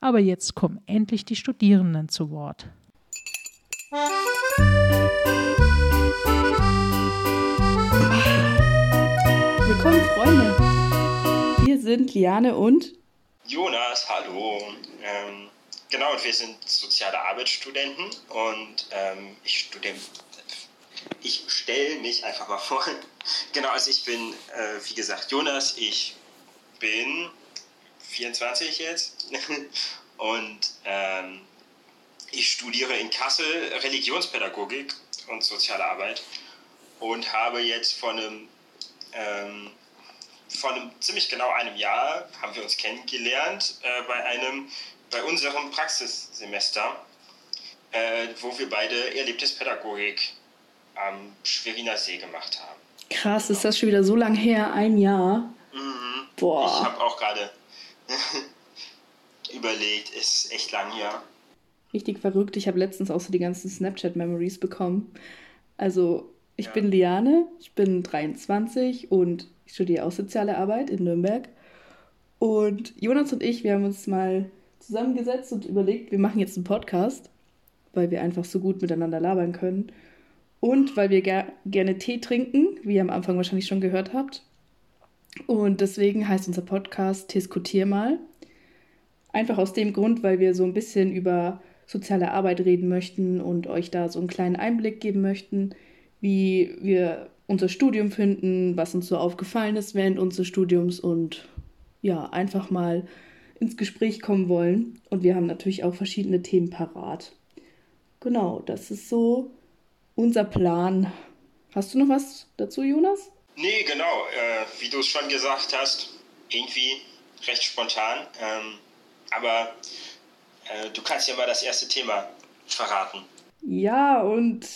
Aber jetzt kommen endlich die Studierenden zu Wort. Willkommen, Freunde. Wir sind Liane und Jonas, hallo. Ähm, genau, und wir sind soziale Arbeitsstudenten und ähm, ich studiere. Ich stelle mich einfach mal vor. Genau, also ich bin, äh, wie gesagt, Jonas. Ich bin 24 jetzt und ähm, ich studiere in Kassel Religionspädagogik und soziale Arbeit und habe jetzt vor einem, ähm, vor einem ziemlich genau einem Jahr haben wir uns kennengelernt äh, bei einem bei unserem Praxissemester, äh, wo wir beide Erlebnispädagogik am Schweriner See gemacht haben. Krass, ist das schon wieder so lang her, ein Jahr? Mhm. Boah. Ich habe auch gerade überlegt, ist echt lang her. Richtig verrückt. Ich habe letztens auch so die ganzen Snapchat-Memories bekommen. Also, ich Ja. bin Liane, ich bin 23 und ich studiere auch soziale Arbeit in Nürnberg. Und Jonas und ich, wir haben uns mal zusammengesetzt und überlegt, wir machen jetzt einen Podcast, weil wir einfach so gut miteinander labern können. Und weil wir ger gerne Tee trinken, wie ihr am Anfang wahrscheinlich schon gehört habt. Und deswegen heißt unser Podcast Diskutier mal. Einfach aus dem Grund, weil wir so ein bisschen über soziale Arbeit reden möchten und euch da so einen kleinen Einblick geben möchten, wie wir unser Studium finden, was uns so aufgefallen ist während unseres Studiums und ja, einfach mal ins Gespräch kommen wollen. Und wir haben natürlich auch verschiedene Themen parat. Genau, das ist so unser Plan. Hast du noch was dazu, Jonas? Nee, genau, äh, wie du es schon gesagt hast, irgendwie recht spontan. Ähm, aber äh, du kannst ja mal das erste Thema verraten. Ja, und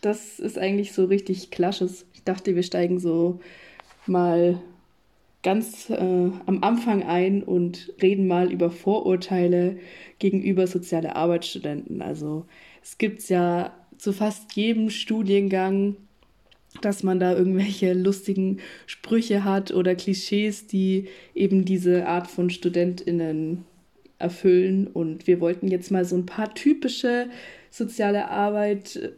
das ist eigentlich so richtig Klasches. Ich dachte, wir steigen so mal ganz äh, am Anfang ein und reden mal über Vorurteile gegenüber soziale Arbeitsstudenten. Also es gibt ja zu fast jedem Studiengang, dass man da irgendwelche lustigen Sprüche hat oder Klischees, die eben diese Art von StudentInnen erfüllen. Und wir wollten jetzt mal so ein paar typische soziale Arbeit,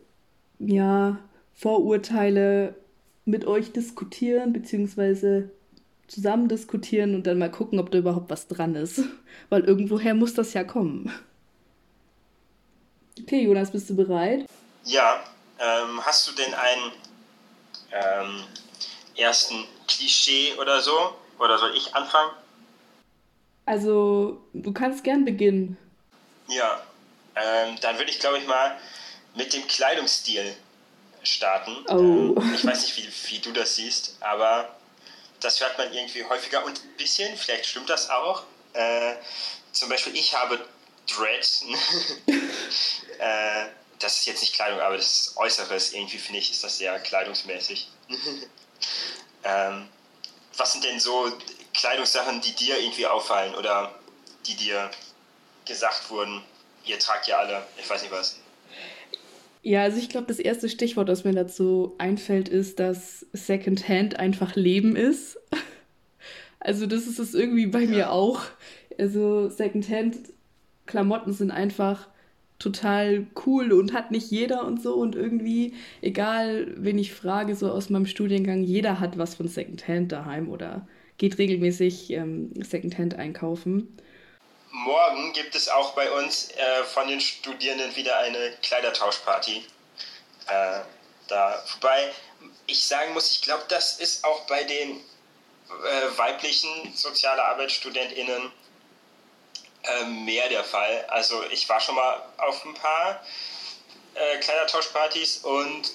ja, Vorurteile mit euch diskutieren, beziehungsweise zusammen diskutieren und dann mal gucken, ob da überhaupt was dran ist. Weil irgendwoher muss das ja kommen. Okay, Jonas, bist du bereit? Ja, ähm, hast du denn einen ähm, ersten Klischee oder so? Oder soll ich anfangen? Also, du kannst gern beginnen. Ja, ähm, dann würde ich glaube ich mal mit dem Kleidungsstil starten. Oh. Ähm, ich weiß nicht, wie, wie du das siehst, aber das hört man irgendwie häufiger und ein bisschen, vielleicht stimmt das auch. Äh, zum Beispiel, ich habe Dreads. äh, das ist jetzt nicht Kleidung, aber das ist Äußeres. Irgendwie finde ich, ist das sehr kleidungsmäßig. ähm, was sind denn so Kleidungssachen, die dir irgendwie auffallen oder die dir gesagt wurden? Ihr tragt ja alle, ich weiß nicht was. Ja, also ich glaube, das erste Stichwort, das mir dazu einfällt, ist, dass Secondhand einfach Leben ist. Also das ist es irgendwie bei mir auch. Also Secondhand-Klamotten sind einfach total cool und hat nicht jeder und so und irgendwie, egal wen ich frage, so aus meinem Studiengang, jeder hat was von Secondhand daheim oder geht regelmäßig ähm, Secondhand einkaufen. Morgen gibt es auch bei uns äh, von den Studierenden wieder eine Kleidertauschparty. Äh, da, wobei ich sagen muss, ich glaube, das ist auch bei den äh, weiblichen soziale ArbeitsstudentInnen äh, mehr der Fall. Also ich war schon mal auf ein paar äh, Kleidertauschpartys und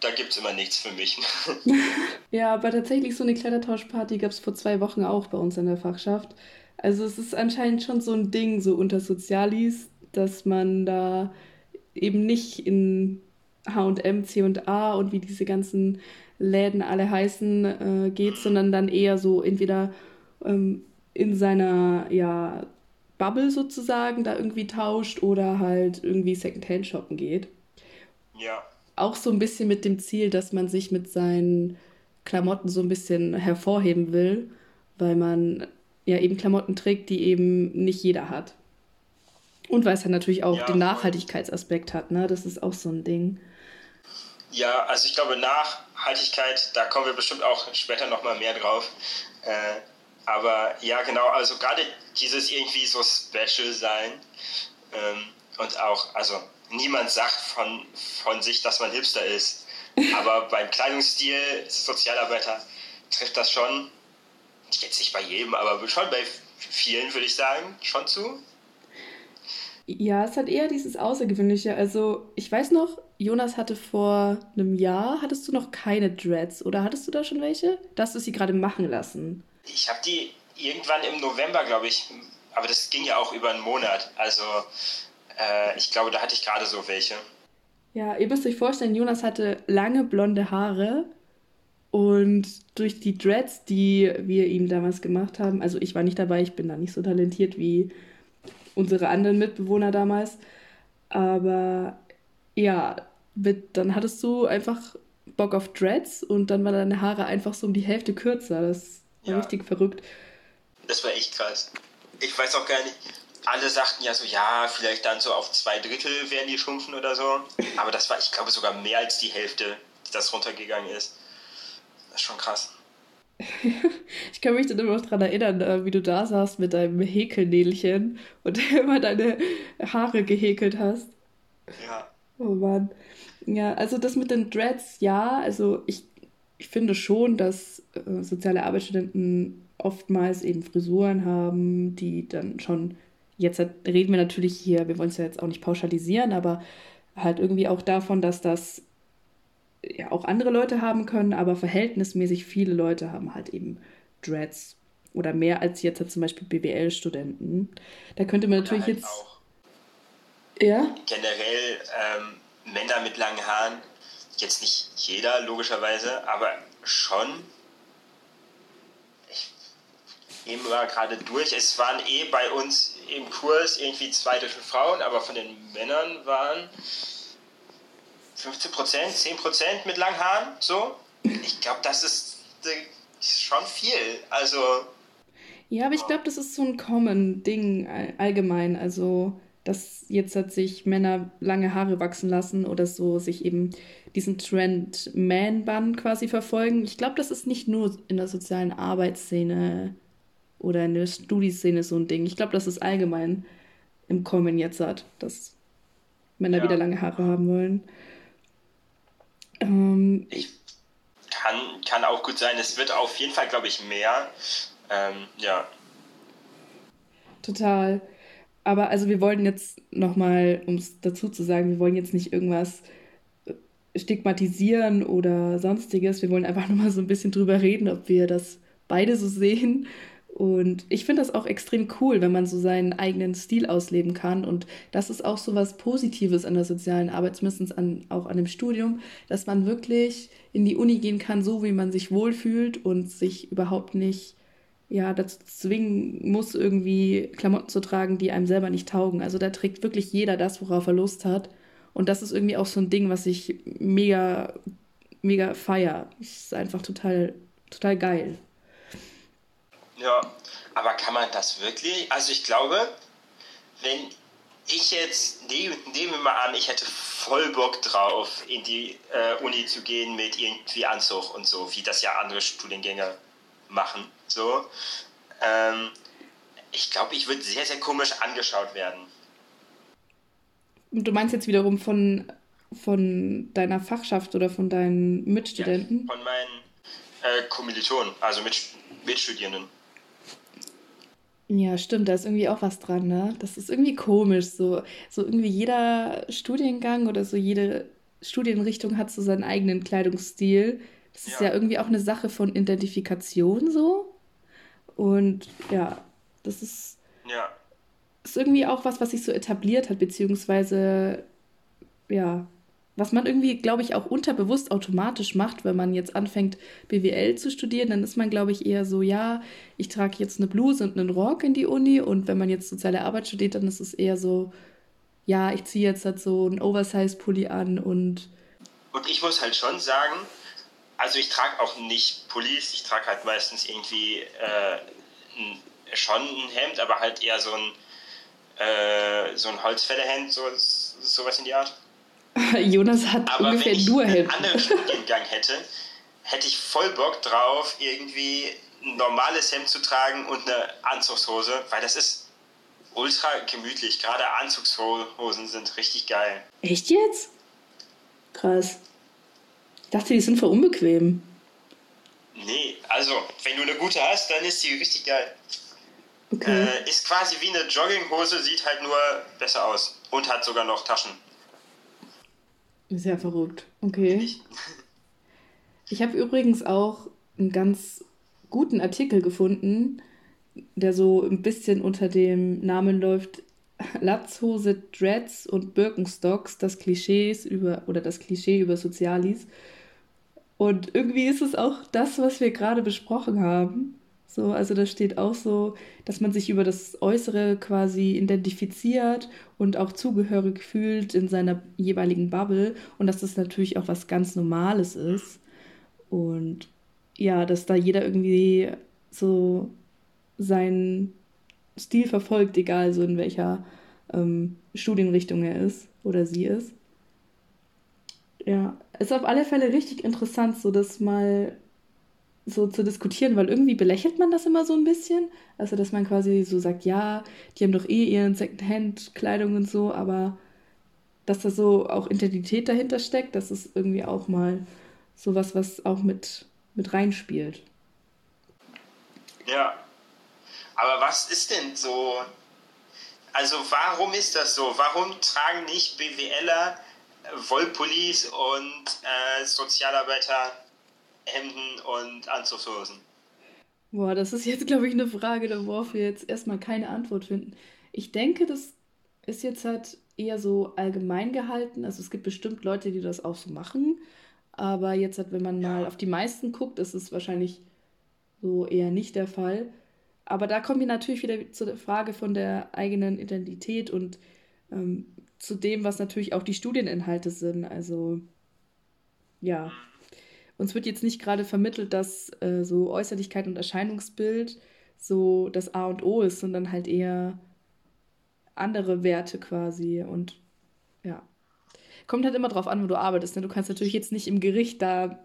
da gibt es immer nichts für mich. ja, aber tatsächlich so eine Kleidertauschparty gab es vor zwei Wochen auch bei uns in der Fachschaft. Also es ist anscheinend schon so ein Ding so unter Sozialis, dass man da eben nicht in H&M, C&A und wie diese ganzen Läden alle heißen äh, geht, sondern dann eher so entweder ähm, in seiner ja, Bubble sozusagen da irgendwie tauscht oder halt irgendwie Secondhand shoppen geht. Ja. Auch so ein bisschen mit dem Ziel, dass man sich mit seinen Klamotten so ein bisschen hervorheben will, weil man ja eben Klamotten trägt, die eben nicht jeder hat. Und weil es ja natürlich auch ja, den Nachhaltigkeitsaspekt hat, ne? Das ist auch so ein Ding. Ja, also ich glaube, Nachhaltigkeit, da kommen wir bestimmt auch später nochmal mehr drauf. Äh, aber ja, genau, also gerade dieses irgendwie so special sein ähm, und auch, also niemand sagt von, von sich, dass man Hipster ist. Aber beim Kleidungsstil, Sozialarbeiter, trifft das schon, jetzt nicht bei jedem, aber schon bei vielen, würde ich sagen, schon zu. Ja, es hat eher dieses Außergewöhnliche. Also, ich weiß noch, Jonas hatte vor einem Jahr, hattest du noch keine Dreads oder hattest du da schon welche? Da hast du sie gerade machen lassen. Ich habe die irgendwann im November, glaube ich, aber das ging ja auch über einen Monat. Also, äh, ich glaube, da hatte ich gerade so welche. Ja, ihr müsst euch vorstellen, Jonas hatte lange blonde Haare und durch die Dreads, die wir ihm damals gemacht haben, also ich war nicht dabei, ich bin da nicht so talentiert wie unsere anderen Mitbewohner damals. Aber ja, mit, dann hattest du einfach Bock auf Dreads und dann waren deine Haare einfach so um die Hälfte kürzer. Das ja. richtig verrückt. Das war echt krass. Ich weiß auch gar nicht. Alle sagten ja so, ja, vielleicht dann so auf zwei Drittel werden die schrumpfen oder so. Aber das war, ich glaube, sogar mehr als die Hälfte, die das runtergegangen ist. Das ist schon krass. ich kann mich dann immer noch daran erinnern, äh, wie du da saßt mit deinem Häkelnädelchen und immer deine Haare gehäkelt hast. Ja. Oh Mann. Ja, also das mit den Dreads, ja, also ich, ich finde schon, dass äh, soziale Arbeitsstudenten oftmals eben Frisuren haben, die dann schon, jetzt reden wir natürlich hier, wir wollen es ja jetzt auch nicht pauschalisieren, aber halt irgendwie auch davon, dass das ja auch andere Leute haben können, aber verhältnismäßig viele Leute haben halt eben Dreads oder mehr als jetzt halt zum Beispiel BWL-Studenten. Da könnte man natürlich halt jetzt. Auch ja? Generell ähm, Männer mit langen Haaren, jetzt nicht jeder logischerweise, aber schon. Ich gehe mal gerade durch. Es waren eh bei uns im Kurs irgendwie zwei deutsche Frauen, aber von den Männern waren 15 Prozent, 10 Prozent mit langen Haaren, so. Ich glaube, das ist, ist, schon viel. Also. Ja, aber ich glaube, das ist so ein Common-Ding allgemein. Also, dass jetzt hat sich Männer lange Haare wachsen lassen oder so sich eben diesen Trend Man-Bun quasi verfolgen. Ich glaube, das ist nicht nur in der sozialen Arbeitsszene oder in der Studieszene so ein Ding. Ich glaube, das ist allgemein im Kommen jetzt hat, dass Männer ja. wieder lange Haare haben wollen. Ähm, ich kann, kann auch gut sein. Es wird auf jeden Fall, glaube ich, mehr. Ähm, ja. Total. Aber also wir wollen jetzt nochmal, um es dazu zu sagen, wir wollen jetzt nicht irgendwas äh, stigmatisieren oder sonstiges. Wir wollen einfach nochmal so ein bisschen drüber reden, ob wir das beide so sehen und ich finde das auch extrem cool, wenn man so seinen eigenen Stil ausleben kann. Und das ist auch so was Positives an der sozialen Arbeit, zumindest an, auch an dem Studium, dass man wirklich in die Uni gehen kann, so wie man sich wohlfühlt und sich überhaupt nicht ja, dazu zwingen muss, irgendwie Klamotten zu tragen, die einem selber nicht taugen. Also da trägt wirklich jeder das, worauf er Lust hat. Und das ist irgendwie auch so ein Ding, was ich mega, mega feier. Ist einfach total, total geil. Ja, aber kann man das wirklich? Also ich glaube, wenn ich jetzt, nehmen wir mal an, ich hätte voll Bock drauf, in die äh, Uni zu gehen mit irgendwie Anzug und so, wie das ja andere Studiengänge machen. So. Ähm, ich glaube, ich würde sehr, sehr komisch angeschaut werden. Du meinst jetzt wiederum von, von deiner Fachschaft oder von deinen Mitstudenten? Ja, von meinen äh, Kommilitonen, also mit Mitstudierenden. Ja, stimmt, da ist irgendwie auch was dran, ne? Das ist irgendwie komisch, so, so irgendwie jeder Studiengang oder so jede Studienrichtung hat so seinen eigenen Kleidungsstil. Das ist ja, ja irgendwie auch eine Sache von Identifikation so. Und ja, das ist, ja. ist irgendwie auch was, was sich so etabliert hat, beziehungsweise ja, was man irgendwie, glaube ich, auch unterbewusst automatisch macht, wenn man jetzt anfängt, BWL zu studieren, dann ist man, glaube ich, eher so, ja, ich trage jetzt eine Bluse und einen Rock in die Uni und wenn man jetzt soziale Arbeit studiert, dann ist es eher so, ja, ich ziehe jetzt halt so einen Oversize-Pulli an und. Und ich muss halt schon sagen, also ich trage auch nicht Pullis, ich trage halt meistens irgendwie äh, ein, schon ein Hemd, aber halt eher so ein, äh, so ein Holzfällerhemd, so, sowas in die Art. Jonas hat Aber ungefähr wenn ich nur einen anderen Studiengang hätte, hätte ich voll Bock drauf, irgendwie ein normales Hemd zu tragen und eine Anzugshose, weil das ist ultra gemütlich. Gerade Anzugshosen sind richtig geil. Echt jetzt? Krass. Ich dachte, die sind voll unbequem. Nee, also, wenn du eine gute hast, dann ist die richtig geil. Okay. Äh, ist quasi wie eine Jogginghose, sieht halt nur besser aus. Und hat sogar noch Taschen. Sehr verrückt. Okay. Ich habe übrigens auch einen ganz guten Artikel gefunden, der so ein bisschen unter dem Namen läuft Latzhose, Dreads und Birkenstocks, das Klischees über oder das Klischee über Sozialis. Und irgendwie ist es auch das, was wir gerade besprochen haben. So, also da steht auch so, dass man sich über das Äußere quasi identifiziert und auch zugehörig fühlt in seiner jeweiligen Bubble und dass das natürlich auch was ganz Normales ist. Und ja, dass da jeder irgendwie so seinen Stil verfolgt, egal so in welcher ähm, Studienrichtung er ist oder sie ist. Ja, ist auf alle Fälle richtig interessant, so das mal so zu diskutieren, weil irgendwie belächelt man das immer so ein bisschen. Also, dass man quasi so sagt, ja, die haben doch eh ihren Secondhand-Kleidung und so, aber dass da so auch Identität dahinter steckt, das ist irgendwie auch mal sowas, was auch mit, mit reinspielt. Ja. Aber was ist denn so? Also, warum ist das so? Warum tragen nicht BWLer Wollpullis und äh, Sozialarbeiter Hemden und Anzugshosen? Boah, das ist jetzt, glaube ich, eine Frage, worauf wir jetzt erstmal keine Antwort finden. Ich denke, das ist jetzt halt eher so allgemein gehalten. Also es gibt bestimmt Leute, die das auch so machen. Aber jetzt halt, wenn man ja. mal auf die meisten guckt, ist es wahrscheinlich so eher nicht der Fall. Aber da kommen wir natürlich wieder zu der Frage von der eigenen Identität und ähm, zu dem, was natürlich auch die Studieninhalte sind. Also ja, uns wird jetzt nicht gerade vermittelt, dass äh, so Äußerlichkeit und Erscheinungsbild so das A und O ist, sondern halt eher andere Werte quasi. Und ja. Kommt halt immer drauf an, wo du arbeitest. Ne? Du kannst natürlich jetzt nicht im Gericht, da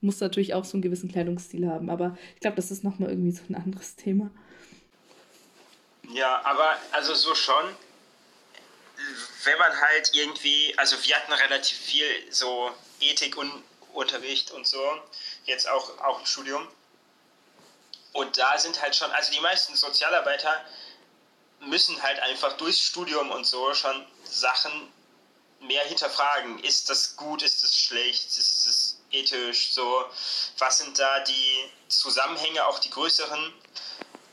musst du natürlich auch so einen gewissen Kleidungsstil haben. Aber ich glaube, das ist nochmal irgendwie so ein anderes Thema. Ja, aber also so schon. Wenn man halt irgendwie, also wir hatten relativ viel so Ethik und Unterricht und so, jetzt auch, auch im Studium. Und da sind halt schon, also die meisten Sozialarbeiter müssen halt einfach durchs Studium und so schon Sachen mehr hinterfragen. Ist das gut, ist das schlecht, ist das ethisch, so, was sind da die Zusammenhänge, auch die größeren?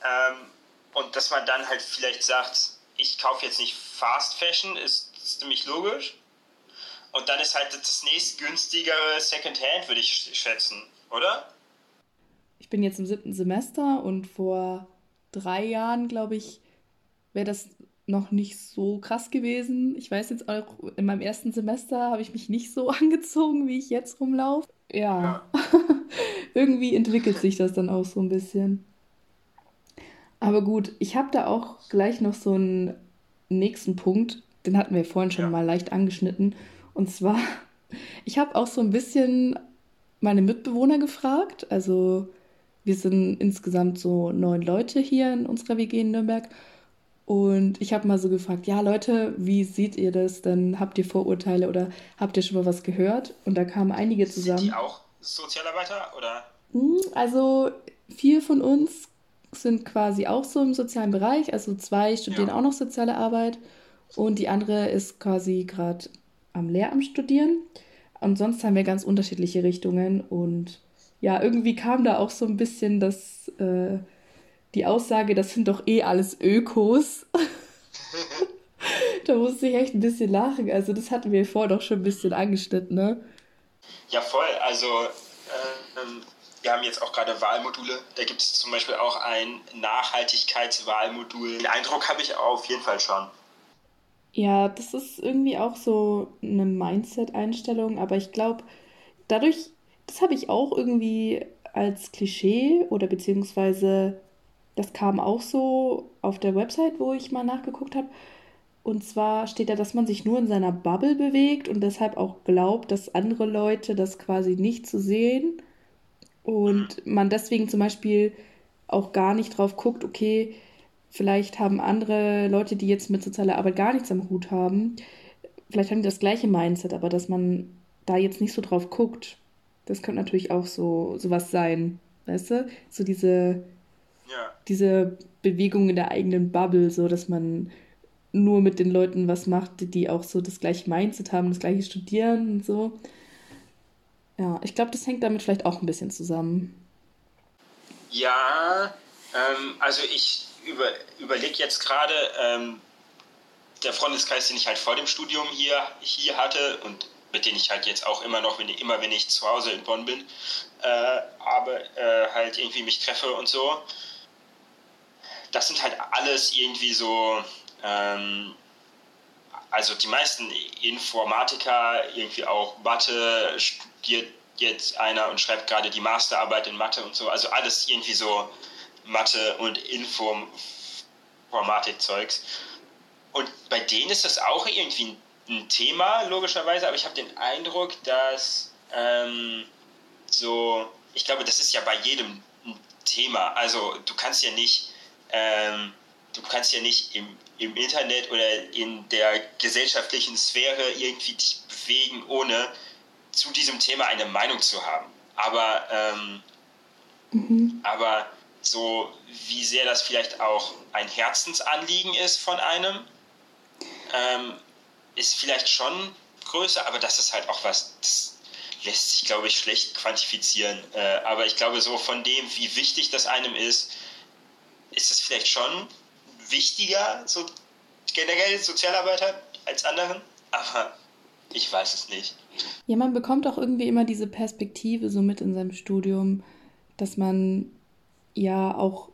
Ähm, und dass man dann halt vielleicht sagt, ich kaufe jetzt nicht Fast Fashion, ist ziemlich logisch, und dann ist halt das nächstgünstigere Secondhand, würde ich schätzen, oder? Ich bin jetzt im siebten Semester und vor drei Jahren, glaube ich, wäre das noch nicht so krass gewesen. Ich weiß jetzt auch, in meinem ersten Semester habe ich mich nicht so angezogen, wie ich jetzt rumlaufe. Ja, ja. irgendwie entwickelt sich das dann auch so ein bisschen. Aber gut, ich habe da auch gleich noch so einen nächsten Punkt, den hatten wir vorhin schon ja. mal leicht angeschnitten. Und zwar, ich habe auch so ein bisschen meine Mitbewohner gefragt. Also wir sind insgesamt so neun Leute hier in unserer WG in Nürnberg. Und ich habe mal so gefragt, ja Leute, wie seht ihr das denn? Habt ihr Vorurteile oder habt ihr schon mal was gehört? Und da kamen einige zusammen. Sind die auch Sozialarbeiter oder? Hm, also vier von uns sind quasi auch so im sozialen Bereich. Also zwei studieren ja. auch noch soziale Arbeit und die andere ist quasi gerade am Lehramt studieren. Und sonst haben wir ganz unterschiedliche Richtungen. Und ja, irgendwie kam da auch so ein bisschen das, äh, die Aussage, das sind doch eh alles Ökos. da musste ich echt ein bisschen lachen. Also das hatten wir vorher doch schon ein bisschen angeschnitten, ne? Ja, voll. Also ähm, wir haben jetzt auch gerade Wahlmodule. Da gibt es zum Beispiel auch ein Nachhaltigkeitswahlmodul. Den Eindruck habe ich auf jeden Fall schon. Ja, das ist irgendwie auch so eine Mindset-Einstellung, aber ich glaube, dadurch, das habe ich auch irgendwie als Klischee oder beziehungsweise das kam auch so auf der Website, wo ich mal nachgeguckt habe. Und zwar steht da, dass man sich nur in seiner Bubble bewegt und deshalb auch glaubt, dass andere Leute das quasi nicht zu sehen. Und man deswegen zum Beispiel auch gar nicht drauf guckt, okay, Vielleicht haben andere Leute, die jetzt mit sozialer Arbeit gar nichts am Hut haben, vielleicht haben die das gleiche Mindset, aber dass man da jetzt nicht so drauf guckt, das könnte natürlich auch so sowas sein, weißt du? So diese, ja. diese Bewegung in der eigenen Bubble, so dass man nur mit den Leuten was macht, die auch so das gleiche Mindset haben, das gleiche studieren und so. Ja, ich glaube, das hängt damit vielleicht auch ein bisschen zusammen. Ja, ähm, also ich über, überlege jetzt gerade, ähm, der Freundeskreis, den ich halt vor dem Studium hier, hier hatte und mit denen ich halt jetzt auch immer noch, wenn immer wenn ich zu Hause in Bonn bin, äh, aber äh, halt irgendwie mich treffe und so. Das sind halt alles irgendwie so, ähm, also die meisten Informatiker, irgendwie auch Mathe, studiert jetzt einer und schreibt gerade die Masterarbeit in Mathe und so, also alles irgendwie so Mathe und Informatik-Zeugs. Und bei denen ist das auch irgendwie ein Thema, logischerweise, aber ich habe den Eindruck, dass ähm, so, ich glaube, das ist ja bei jedem ein Thema. Also du kannst ja nicht, ähm, du kannst ja nicht im, im Internet oder in der gesellschaftlichen Sphäre irgendwie dich bewegen, ohne zu diesem Thema eine Meinung zu haben. Aber, ähm, mhm. aber so wie sehr das vielleicht auch ein Herzensanliegen ist von einem, ähm, ist vielleicht schon größer, aber das ist halt auch was, das lässt sich, glaube ich, schlecht quantifizieren. Äh, aber ich glaube, so von dem, wie wichtig das einem ist, ist es vielleicht schon wichtiger, so generell Sozialarbeiter als anderen, aber ich weiß es nicht. Ja, man bekommt auch irgendwie immer diese Perspektive so mit in seinem Studium, dass man ja auch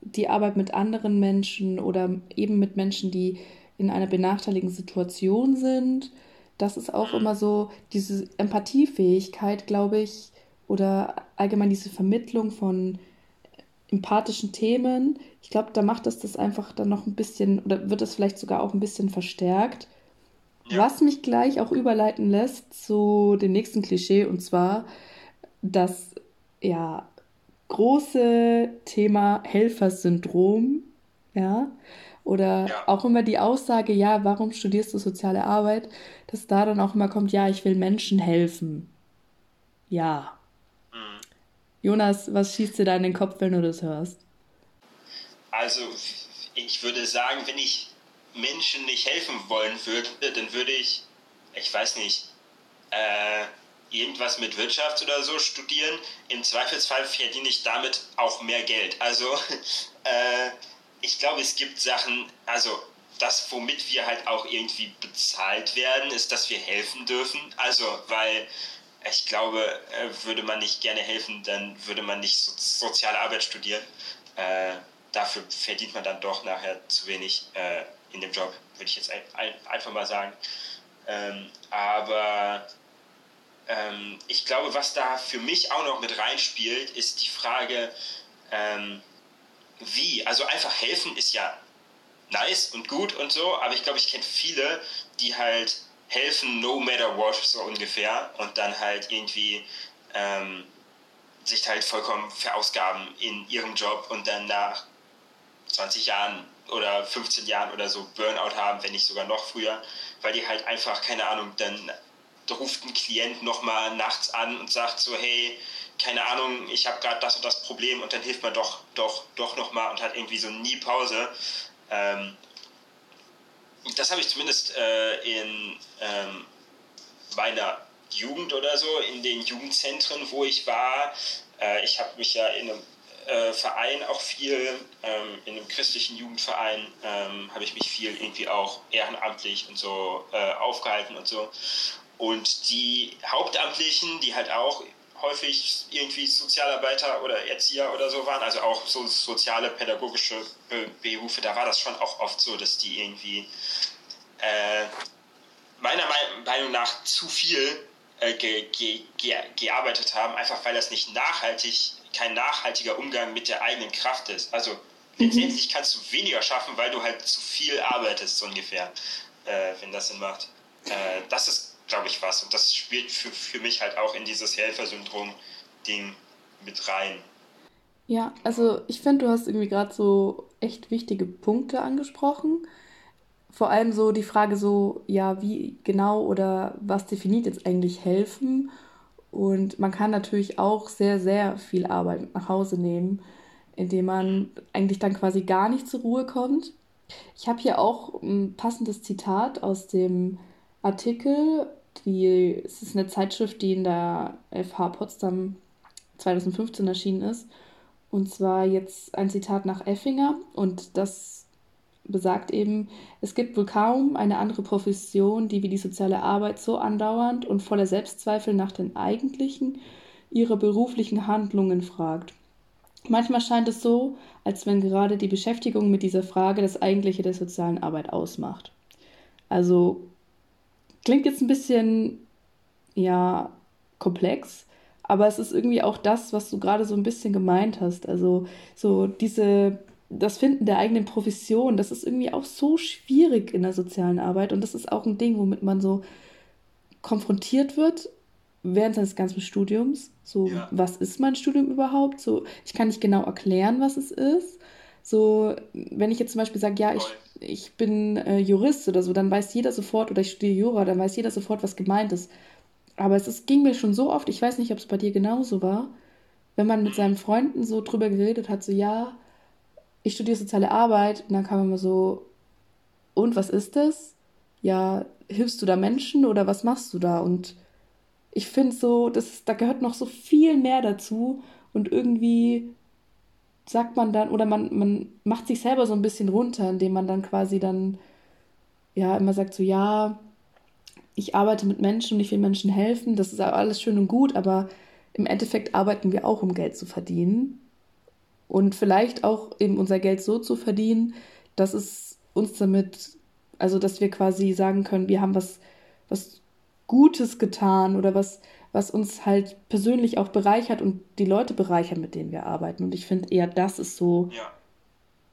die Arbeit mit anderen Menschen oder eben mit Menschen, die in einer benachteiligten Situation sind. Das ist auch immer so diese Empathiefähigkeit, glaube ich, oder allgemein diese Vermittlung von empathischen Themen. Ich glaube, da macht es das einfach dann noch ein bisschen oder wird es vielleicht sogar auch ein bisschen verstärkt. Ja. Was mich gleich auch überleiten lässt zu dem nächsten Klischee und zwar, dass ja große Thema Helfersyndrom, ja, oder ja. auch immer die Aussage, ja, warum studierst du soziale Arbeit, dass da dann auch immer kommt, ja, ich will Menschen helfen. Ja. Mhm. Jonas, was schießt dir da in den Kopf, wenn du das hörst? Also, ich würde sagen, wenn ich Menschen nicht helfen wollen würde, dann würde ich, ich weiß nicht, äh, irgendwas mit Wirtschaft oder so studieren. Im Zweifelsfall verdiene ich damit auch mehr Geld. Also äh, ich glaube, es gibt Sachen, also das, womit wir halt auch irgendwie bezahlt werden, ist, dass wir helfen dürfen. Also, weil ich glaube, äh, würde man nicht gerne helfen, dann würde man nicht so, soziale Arbeit studieren. Äh, dafür verdient man dann doch nachher zu wenig äh, in dem Job, würde ich jetzt ein, ein, einfach mal sagen. Ähm, aber ähm, ich glaube, was da für mich auch noch mit reinspielt, ist die Frage, ähm, wie. Also einfach helfen ist ja nice und gut und so, aber ich glaube, ich kenne viele, die halt helfen, no matter what, so ungefähr, und dann halt irgendwie ähm, sich halt vollkommen verausgaben in ihrem Job und dann nach 20 Jahren oder 15 Jahren oder so Burnout haben, wenn nicht sogar noch früher, weil die halt einfach, keine Ahnung, dann ruft ein Klient nochmal nachts an und sagt so, hey, keine Ahnung, ich habe gerade das und das Problem und dann hilft man doch, doch, doch nochmal und hat irgendwie so nie Pause. Ähm, das habe ich zumindest äh, in ähm, meiner Jugend oder so, in den Jugendzentren, wo ich war. Äh, ich habe mich ja in einem äh, Verein auch viel, ähm, in einem christlichen Jugendverein ähm, habe ich mich viel irgendwie auch ehrenamtlich und so äh, aufgehalten und so. Und die Hauptamtlichen, die halt auch häufig irgendwie Sozialarbeiter oder Erzieher oder so waren, also auch so soziale, pädagogische Berufe, da war das schon auch oft so, dass die irgendwie äh, meiner Meinung nach zu viel äh, ge, ge, ge, gearbeitet haben, einfach weil das nicht nachhaltig, kein nachhaltiger Umgang mit der eigenen Kraft ist. Also mhm. letztendlich kannst du weniger schaffen, weil du halt zu viel arbeitest, so ungefähr, äh, wenn das Sinn macht. Äh, das ist glaube ich, was. Und das spielt für, für mich halt auch in dieses Helfersyndrom-Ding mit rein. Ja, also ich finde, du hast irgendwie gerade so echt wichtige Punkte angesprochen. Vor allem so die Frage so, ja, wie genau oder was definiert jetzt eigentlich helfen? Und man kann natürlich auch sehr, sehr viel Arbeit nach Hause nehmen, indem man eigentlich dann quasi gar nicht zur Ruhe kommt. Ich habe hier auch ein passendes Zitat aus dem Artikel, die, es ist eine Zeitschrift, die in der FH Potsdam 2015 erschienen ist. Und zwar jetzt ein Zitat nach Effinger und das besagt eben, es gibt wohl kaum eine andere Profession, die wie die soziale Arbeit so andauernd und voller Selbstzweifel nach den eigentlichen ihrer beruflichen Handlungen fragt. Manchmal scheint es so, als wenn gerade die Beschäftigung mit dieser Frage das Eigentliche der sozialen Arbeit ausmacht. Also Klingt jetzt ein bisschen, ja, komplex, aber es ist irgendwie auch das, was du gerade so ein bisschen gemeint hast. Also so diese, das Finden der eigenen Profession, das ist irgendwie auch so schwierig in der sozialen Arbeit und das ist auch ein Ding, womit man so konfrontiert wird während seines ganzen Studiums. So, ja. was ist mein Studium überhaupt? So, ich kann nicht genau erklären, was es ist. So, wenn ich jetzt zum Beispiel sage, ja, ich, ich bin äh, Jurist oder so, dann weiß jeder sofort, oder ich studiere Jura, dann weiß jeder sofort, was gemeint ist. Aber es ist, ging mir schon so oft, ich weiß nicht, ob es bei dir genauso war, wenn man mit seinen Freunden so drüber geredet hat, so, ja, ich studiere soziale Arbeit, und dann kam immer so, und was ist das? Ja, hilfst du da Menschen oder was machst du da? Und ich finde so, das, da gehört noch so viel mehr dazu und irgendwie sagt man dann, oder man, man macht sich selber so ein bisschen runter, indem man dann quasi dann ja immer sagt, so ja, ich arbeite mit Menschen und ich will Menschen helfen, das ist alles schön und gut, aber im Endeffekt arbeiten wir auch, um Geld zu verdienen. Und vielleicht auch eben unser Geld so zu verdienen, dass es uns damit, also dass wir quasi sagen können, wir haben was, was Gutes getan oder was, was uns halt persönlich auch bereichert und die Leute bereichern, mit denen wir arbeiten. Und ich finde eher, das ist so, ja.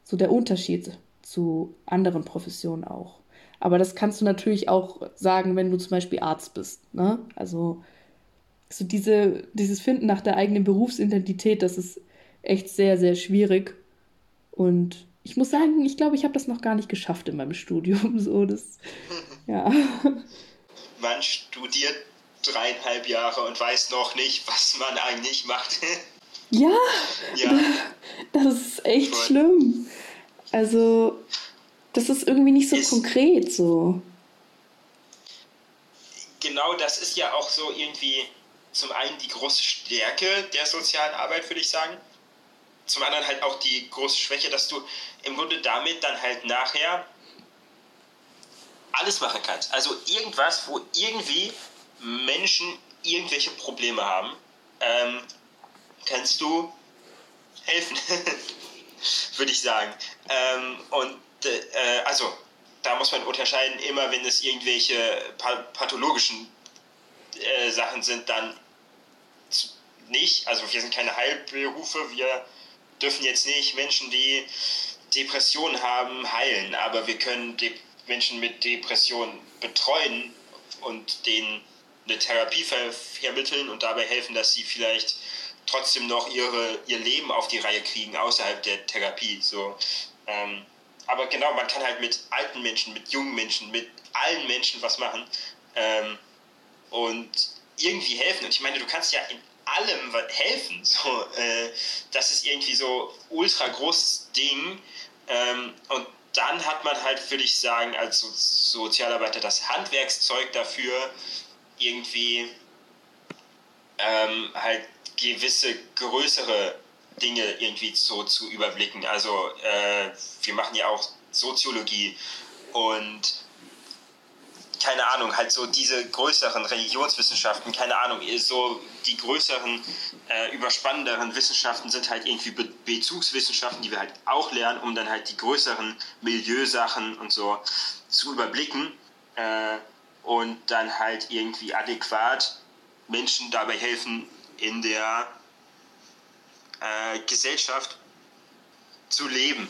so der Unterschied zu anderen Professionen auch. Aber das kannst du natürlich auch sagen, wenn du zum Beispiel Arzt bist. Ne? Also so diese, dieses Finden nach der eigenen Berufsidentität, das ist echt sehr, sehr schwierig. Und ich muss sagen, ich glaube, ich habe das noch gar nicht geschafft in meinem Studium. So, das, ja. Man studiert dreieinhalb Jahre und weiß noch nicht, was man eigentlich macht. ja, ja. das ist echt Voll. schlimm. Also, das ist irgendwie nicht so ist, konkret so. Genau, das ist ja auch so irgendwie zum einen die große Stärke der sozialen Arbeit, würde ich sagen. Zum anderen halt auch die große Schwäche, dass du im Grunde damit dann halt nachher alles machen kannst. Also irgendwas, wo irgendwie Menschen irgendwelche Probleme haben, ähm, kannst du helfen, würde ich sagen. Ähm, und äh, also, da muss man unterscheiden, immer wenn es irgendwelche pathologischen äh, Sachen sind, dann nicht. Also wir sind keine Heilberufe, wir dürfen jetzt nicht Menschen, die Depressionen haben, heilen, aber wir können Menschen mit Depressionen betreuen und denen eine Therapie ver vermitteln und dabei helfen, dass sie vielleicht trotzdem noch ihre, ihr Leben auf die Reihe kriegen außerhalb der Therapie. So. Ähm, aber genau, man kann halt mit alten Menschen, mit jungen Menschen, mit allen Menschen was machen ähm, und irgendwie helfen. Und ich meine, du kannst ja in allem helfen. So, äh, das ist irgendwie so ultra großes Ding. Ähm, und dann hat man halt, würde ich sagen, als Sozialarbeiter das Handwerkszeug dafür, irgendwie ähm, halt gewisse größere Dinge irgendwie so zu überblicken. Also äh, wir machen ja auch Soziologie und keine Ahnung, halt so diese größeren Religionswissenschaften, keine Ahnung, so die größeren, äh, überspannenderen Wissenschaften sind halt irgendwie Be Bezugswissenschaften, die wir halt auch lernen, um dann halt die größeren Milieusachen und so zu überblicken äh, und dann halt irgendwie adäquat Menschen dabei helfen, in der äh, Gesellschaft zu leben,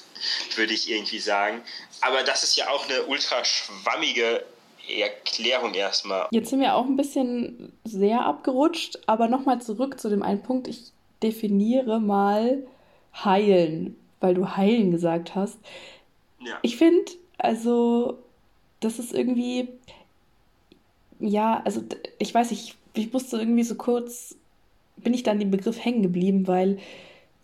würde ich irgendwie sagen. Aber das ist ja auch eine ultra schwammige Erklärung erstmal. Jetzt sind wir auch ein bisschen sehr abgerutscht, aber nochmal zurück zu dem einen Punkt. Ich definiere mal heilen, weil du heilen gesagt hast. Ja. Ich finde, also, das ist irgendwie, ja, also, ich weiß nicht, ich, ich musste irgendwie so kurz, bin ich dann den Begriff hängen geblieben, weil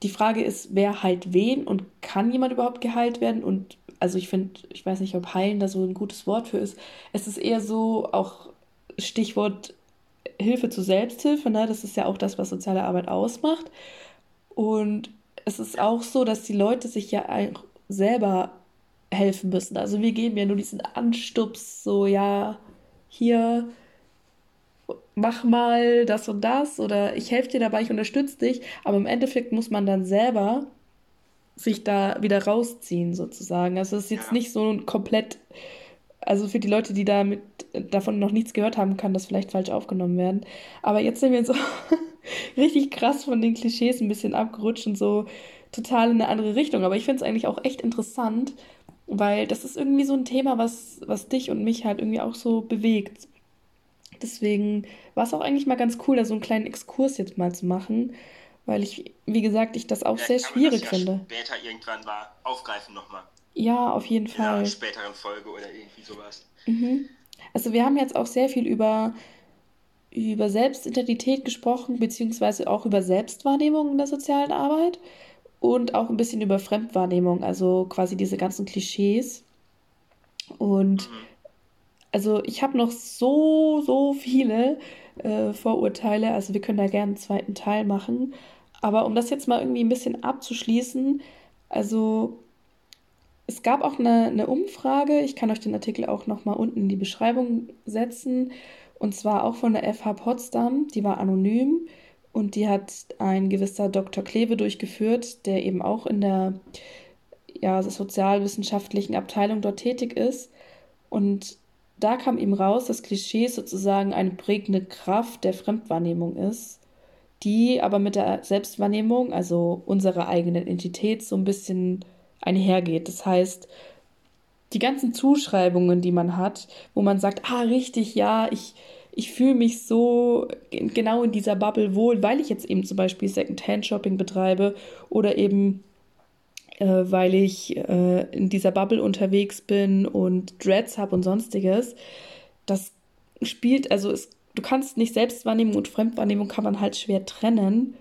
die Frage ist, wer heilt wen und kann jemand überhaupt geheilt werden und also ich finde, ich weiß nicht, ob heilen da so ein gutes Wort für ist. Es ist eher so auch Stichwort Hilfe zur Selbsthilfe, ne? Das ist ja auch das, was soziale Arbeit ausmacht. Und es ist auch so, dass die Leute sich ja selber helfen müssen. Also wir geben ja nur diesen Anstups, so ja, hier, mach mal das und das oder ich helfe dir dabei, ich unterstütze dich. Aber im Endeffekt muss man dann selber sich da wieder rausziehen, sozusagen. Also es ist jetzt nicht so komplett, also für die Leute, die damit davon noch nichts gehört haben, kann das vielleicht falsch aufgenommen werden. Aber jetzt sind wir so richtig krass von den Klischees ein bisschen abgerutscht und so total in eine andere Richtung. Aber ich finde es eigentlich auch echt interessant, weil das ist irgendwie so ein Thema, was, was dich und mich halt irgendwie auch so bewegt. Deswegen war es auch eigentlich mal ganz cool, da so einen kleinen Exkurs jetzt mal zu machen weil ich, wie gesagt, ich das auch sehr schwierig das ja finde. Später irgendwann mal aufgreifen nochmal. Ja, auf jeden Fall. In einer späteren Folge oder irgendwie sowas. Mhm. Also wir haben jetzt auch sehr viel über, über Selbstidentität gesprochen, beziehungsweise auch über Selbstwahrnehmung in der sozialen Arbeit und auch ein bisschen über Fremdwahrnehmung, also quasi diese ganzen Klischees. Und mhm. also ich habe noch so, so viele äh, Vorurteile, also wir können da gerne einen zweiten Teil machen. Aber um das jetzt mal irgendwie ein bisschen abzuschließen, also es gab auch eine, eine Umfrage, ich kann euch den Artikel auch nochmal unten in die Beschreibung setzen, und zwar auch von der FH Potsdam, die war anonym und die hat ein gewisser Dr. Kleve durchgeführt, der eben auch in der ja, sozialwissenschaftlichen Abteilung dort tätig ist. Und da kam ihm raus, dass Klischees sozusagen eine prägende Kraft der Fremdwahrnehmung ist die aber mit der Selbstwahrnehmung, also unserer eigenen Identität, so ein bisschen einhergeht. Das heißt, die ganzen Zuschreibungen, die man hat, wo man sagt, ah, richtig, ja, ich, ich fühle mich so genau in dieser Bubble wohl, weil ich jetzt eben zum Beispiel Second-Hand-Shopping betreibe oder eben äh, weil ich äh, in dieser Bubble unterwegs bin und Dreads habe und sonstiges. Das spielt, also es du kannst nicht Selbstwahrnehmung und Fremdwahrnehmung kann man halt schwer trennen,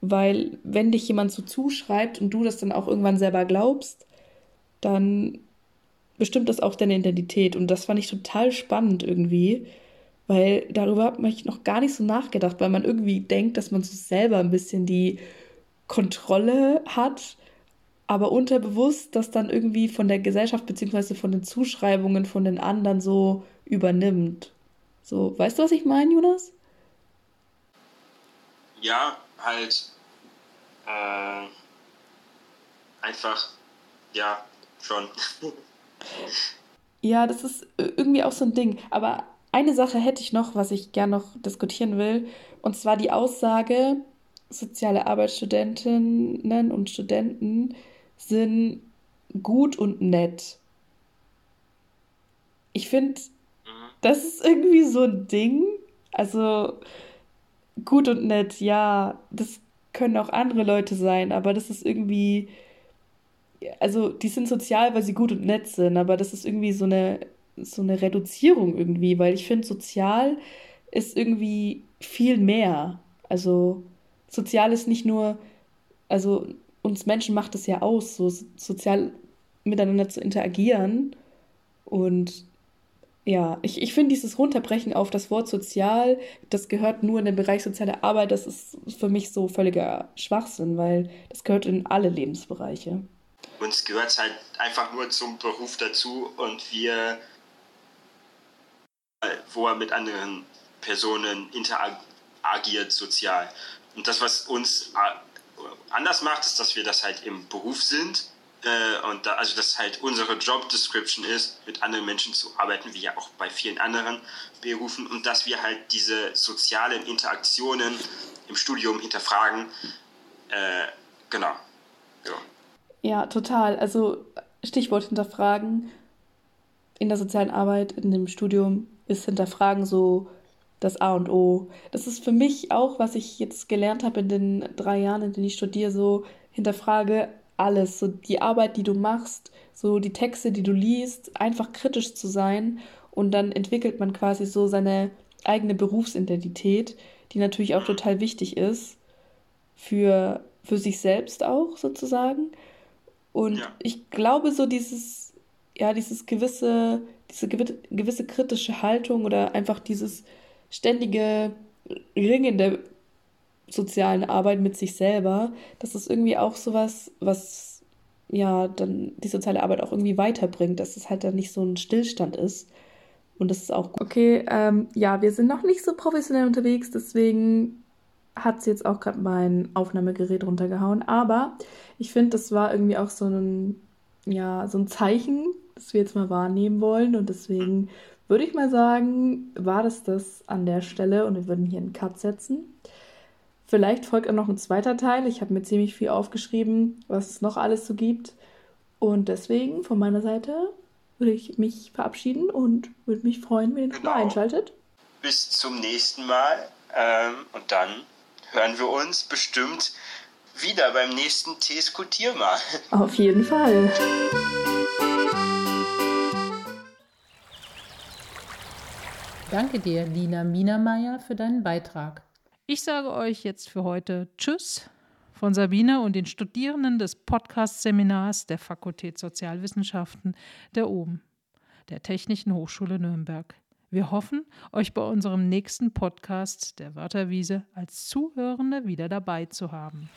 weil wenn dich jemand so zuschreibt und du das dann auch irgendwann selber glaubst, dann bestimmt das auch deine Identität. Und das fand ich total spannend irgendwie, weil darüber habe ich noch gar nicht so nachgedacht, weil man irgendwie denkt, dass man so selber ein bisschen die Kontrolle hat, aber unterbewusst das dann irgendwie von der Gesellschaft bzw. von den Zuschreibungen von den anderen so übernimmt. So, weißt du, was ich meine, Jonas? Ja, halt äh, einfach, ja, schon. ja, das ist irgendwie auch so ein Ding. Aber eine Sache hätte ich noch, was ich gerne noch diskutieren will, und zwar die Aussage, soziale Arbeitsstudentinnen und Studenten sind gut und nett. Ich finde, das ist irgendwie so ein Ding. Also gut und nett, ja, das können auch andere Leute sein, aber das ist irgendwie, also die sind sozial, weil sie gut und nett sind, aber das ist irgendwie so eine, so eine Reduzierung irgendwie, weil ich finde, sozial ist irgendwie viel mehr. Also sozial ist nicht nur, also uns Menschen macht es ja aus, so sozial miteinander zu interagieren. Und ja, ich, ich finde dieses Runterbrechen auf das Wort sozial, das gehört nur in den Bereich soziale Arbeit, das ist für mich so völliger Schwachsinn, weil das gehört in alle Lebensbereiche. Uns gehört es halt einfach nur zum Beruf dazu und wir, wo er mit anderen Personen interagiert sozial. Und das, was uns anders macht, ist, dass wir das halt im Beruf sind äh, und da, also das halt unsere Job Description ist, mit anderen Menschen zu arbeiten, wie ja auch bei vielen anderen Berufen und dass wir halt diese sozialen Interaktionen im Studium hinterfragen. Äh, genau. Ja. ja, total. Also Stichwort hinterfragen in der sozialen Arbeit, in dem Studium ist hinterfragen so das A und O. Das ist für mich auch, was ich jetzt gelernt habe in den drei Jahren, in denen ich studiere, so hinterfrage alles, so die Arbeit, die du machst, so die Texte, die du liest, einfach kritisch zu sein und dann entwickelt man quasi so seine eigene Berufsidentität, die natürlich auch total wichtig ist für, für sich selbst auch sozusagen. Und ja. ich glaube, so dieses, ja, dieses gewisse, diese gewisse kritische Haltung oder einfach dieses ständige Ringen der sozialen Arbeit mit sich selber, das ist irgendwie auch sowas, was ja dann die soziale Arbeit auch irgendwie weiterbringt, dass es halt dann nicht so ein Stillstand ist. Und das ist auch gut. Okay, ähm, ja, wir sind noch nicht so professionell unterwegs, deswegen hat sie jetzt auch gerade mein Aufnahmegerät runtergehauen. Aber ich finde, das war irgendwie auch so ein, ja, so ein Zeichen, das wir jetzt mal wahrnehmen wollen. Und deswegen würde ich mal sagen, war das das an der Stelle und wir würden hier einen Cut setzen. Vielleicht folgt auch noch ein zweiter Teil. Ich habe mir ziemlich viel aufgeschrieben, was es noch alles so gibt. Und deswegen von meiner Seite würde ich mich verabschieden und würde mich freuen, wenn ihr genau. mal einschaltet. Bis zum nächsten Mal. Ähm, und dann hören wir uns bestimmt wieder beim nächsten Teeskutier mal. Auf jeden Fall. Danke dir, Lina Minermeier, für deinen Beitrag. Ich sage euch jetzt für heute Tschüss von Sabine und den Studierenden des Podcast-Seminars der Fakultät Sozialwissenschaften der OBEN, der Technischen Hochschule Nürnberg. Wir hoffen, euch bei unserem nächsten Podcast der Wörterwiese als Zuhörende wieder dabei zu haben.